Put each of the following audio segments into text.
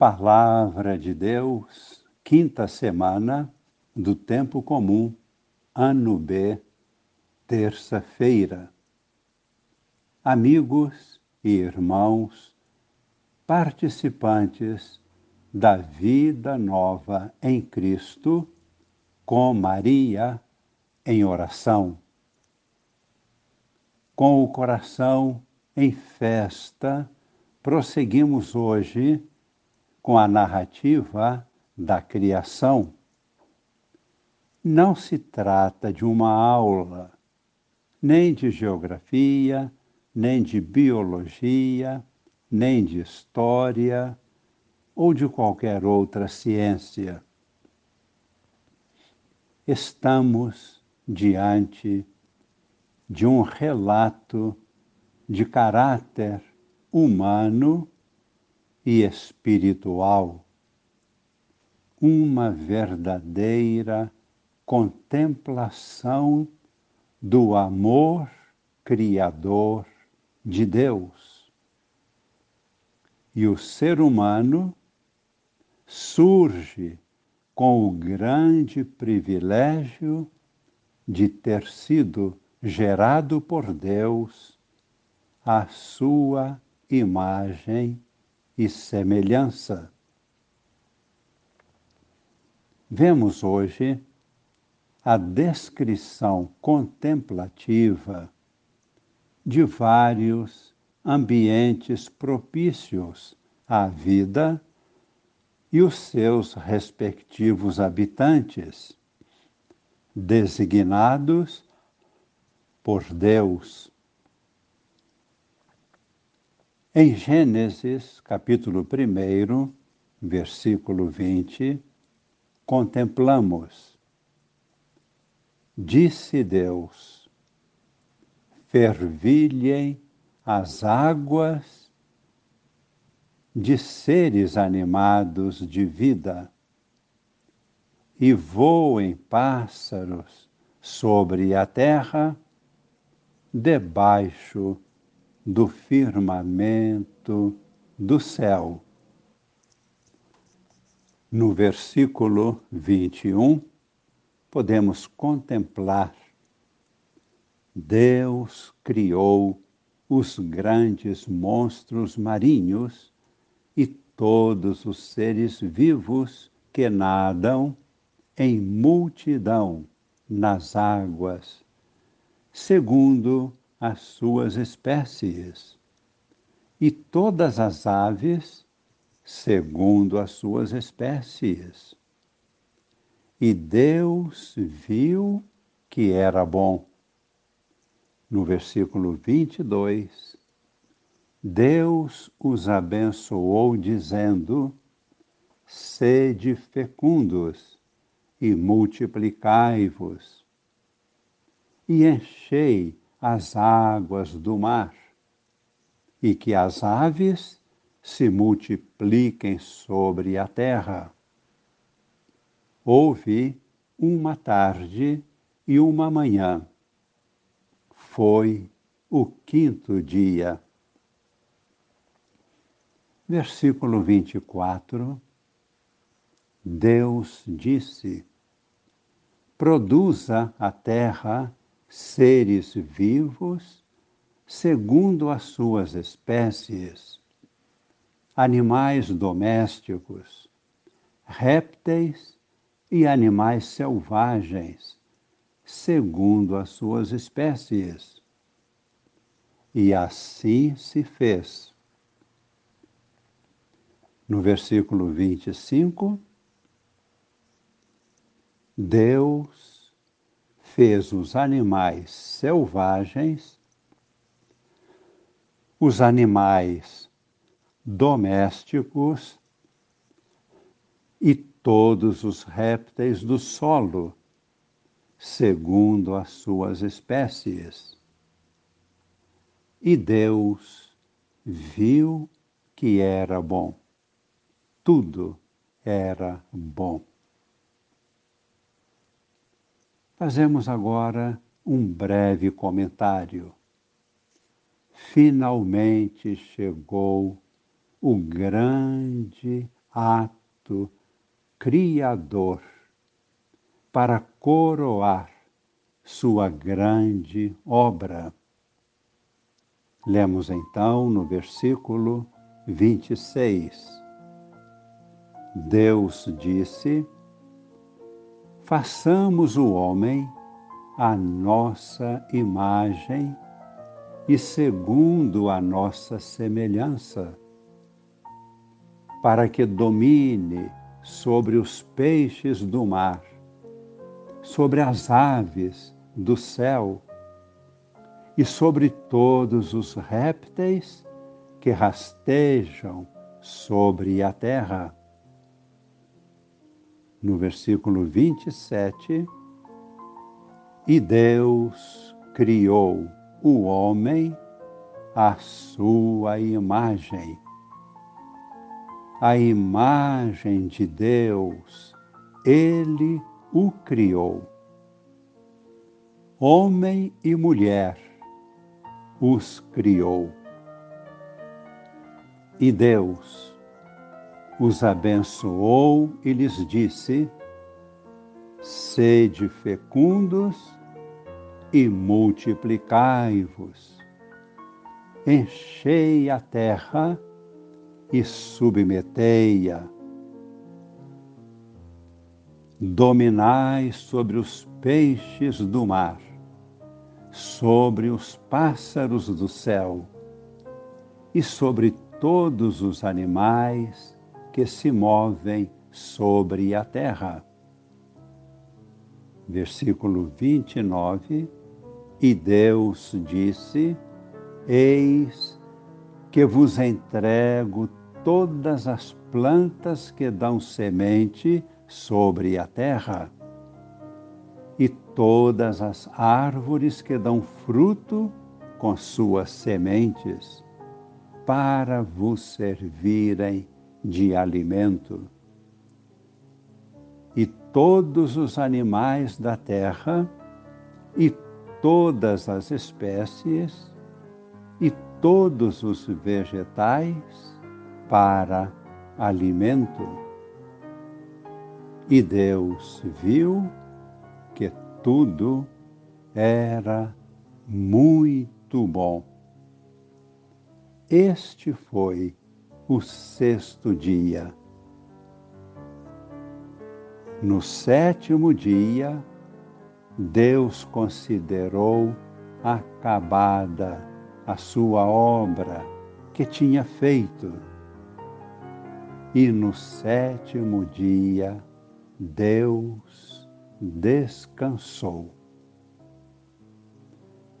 Palavra de Deus, quinta semana do Tempo Comum, ano B, terça-feira. Amigos e irmãos, participantes da vida nova em Cristo, com Maria em oração. Com o coração em festa, prosseguimos hoje com a narrativa da criação. Não se trata de uma aula, nem de geografia, nem de biologia, nem de história ou de qualquer outra ciência. Estamos diante de um relato de caráter humano e espiritual, uma verdadeira contemplação do amor criador de Deus. E o ser humano surge com o grande privilégio de ter sido gerado por Deus à sua imagem e semelhança. Vemos hoje a descrição contemplativa de vários ambientes propícios à vida e os seus respectivos habitantes, designados por Deus em Gênesis, capítulo 1, versículo 20, contemplamos: Disse Deus: Fervilhem as águas de seres animados de vida, e voem pássaros sobre a terra, debaixo do firmamento do céu. No versículo 21, podemos contemplar Deus criou os grandes monstros marinhos e todos os seres vivos que nadam em multidão nas águas, segundo as suas espécies, e todas as aves segundo as suas espécies. E Deus viu que era bom. No versículo 22, Deus os abençoou, dizendo: Sede fecundos e multiplicai-vos, e enchei as águas do mar, e que as aves se multipliquem sobre a terra. Houve uma tarde e uma manhã. Foi o quinto dia. Versículo 24. Deus disse: Produza a terra seres vivos segundo as suas espécies, animais domésticos, répteis e animais selvagens, segundo as suas espécies. E assim se fez. No versículo 25, Deus fez os animais selvagens, os animais domésticos e todos os répteis do solo, segundo as suas espécies. E Deus viu que era bom. Tudo era bom. Fazemos agora um breve comentário. Finalmente chegou o grande ato criador para coroar sua grande obra. Lemos então no versículo 26. Deus disse: Façamos o homem à nossa imagem e segundo a nossa semelhança, para que domine sobre os peixes do mar, sobre as aves do céu e sobre todos os répteis que rastejam sobre a terra. No versículo 27, e Deus criou o homem à sua imagem. A imagem de Deus, ele o criou. Homem e mulher os criou. E Deus os abençoou e lhes disse: Sede fecundos e multiplicai-vos, enchei a terra e submetei-a. Dominai sobre os peixes do mar, sobre os pássaros do céu e sobre todos os animais que se movem sobre a terra. Versículo 29 e Deus disse: Eis que vos entrego todas as plantas que dão semente sobre a terra, e todas as árvores que dão fruto com suas sementes, para vos servirem de alimento. E todos os animais da terra, e todas as espécies e todos os vegetais para alimento. E Deus viu que tudo era muito bom. Este foi o sexto dia. No sétimo dia, Deus considerou acabada a sua obra que tinha feito. E no sétimo dia, Deus descansou.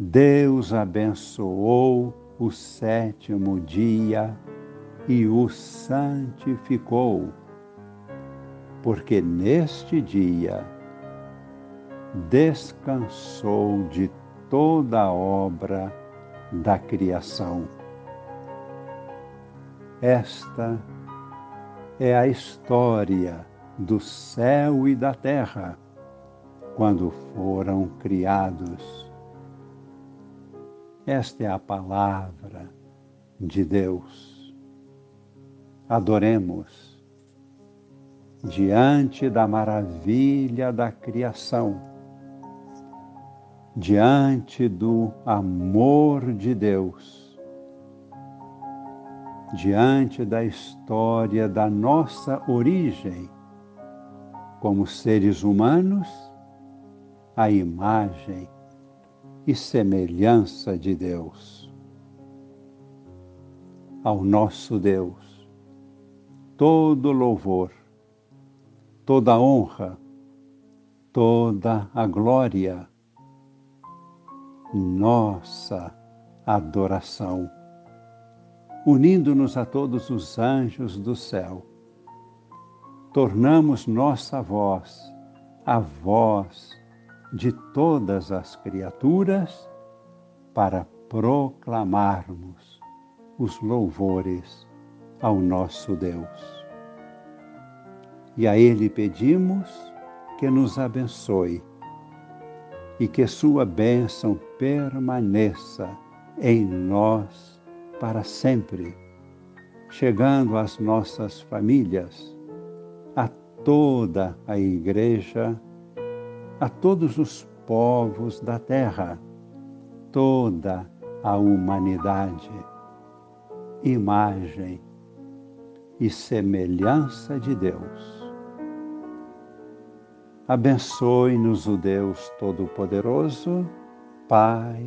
Deus abençoou o sétimo dia e o santificou, porque neste dia descansou de toda a obra da criação. Esta é a história do céu e da terra quando foram criados. Esta é a palavra de Deus. Adoremos diante da maravilha da criação diante do amor de Deus, diante da história da nossa origem como seres humanos, a imagem e semelhança de Deus. Ao nosso Deus, todo louvor, toda honra, toda a glória nossa adoração, unindo-nos a todos os anjos do céu. Tornamos nossa voz a voz de todas as criaturas para proclamarmos os louvores ao nosso Deus. E a Ele pedimos que nos abençoe e que Sua bênção permaneça em nós para sempre. chegando às nossas famílias, a toda a Igreja, a todos os povos da terra, toda a humanidade, imagem e semelhança de Deus. Abençoe-nos o Deus Todo-Poderoso, Pai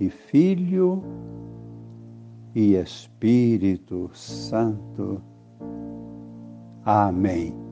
e Filho e Espírito Santo. Amém.